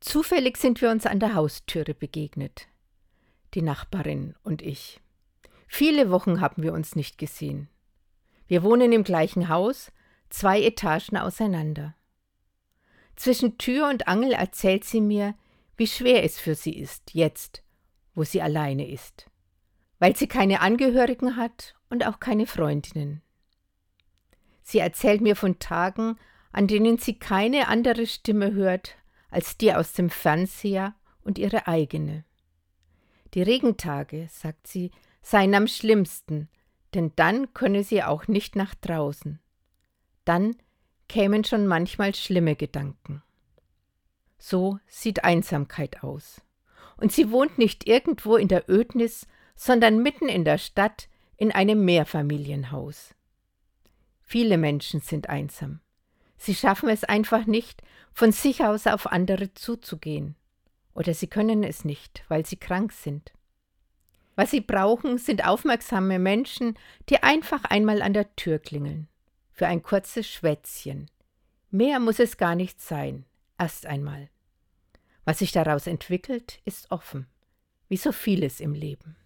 Zufällig sind wir uns an der Haustüre begegnet, die Nachbarin und ich. Viele Wochen haben wir uns nicht gesehen. Wir wohnen im gleichen Haus, zwei Etagen auseinander. Zwischen Tür und Angel erzählt sie mir, wie schwer es für sie ist, jetzt, wo sie alleine ist, weil sie keine Angehörigen hat und auch keine Freundinnen. Sie erzählt mir von Tagen, an denen sie keine andere Stimme hört als die aus dem Fernseher und ihre eigene. Die Regentage, sagt sie, seien am schlimmsten, denn dann könne sie auch nicht nach draußen. Dann kämen schon manchmal schlimme Gedanken. So sieht Einsamkeit aus. Und sie wohnt nicht irgendwo in der Ödnis, sondern mitten in der Stadt in einem Mehrfamilienhaus. Viele Menschen sind einsam. Sie schaffen es einfach nicht, von sich aus auf andere zuzugehen. Oder sie können es nicht, weil sie krank sind. Was sie brauchen, sind aufmerksame Menschen, die einfach einmal an der Tür klingeln. Für ein kurzes Schwätzchen. Mehr muss es gar nicht sein. Erst einmal. Was sich daraus entwickelt, ist offen. Wie so vieles im Leben.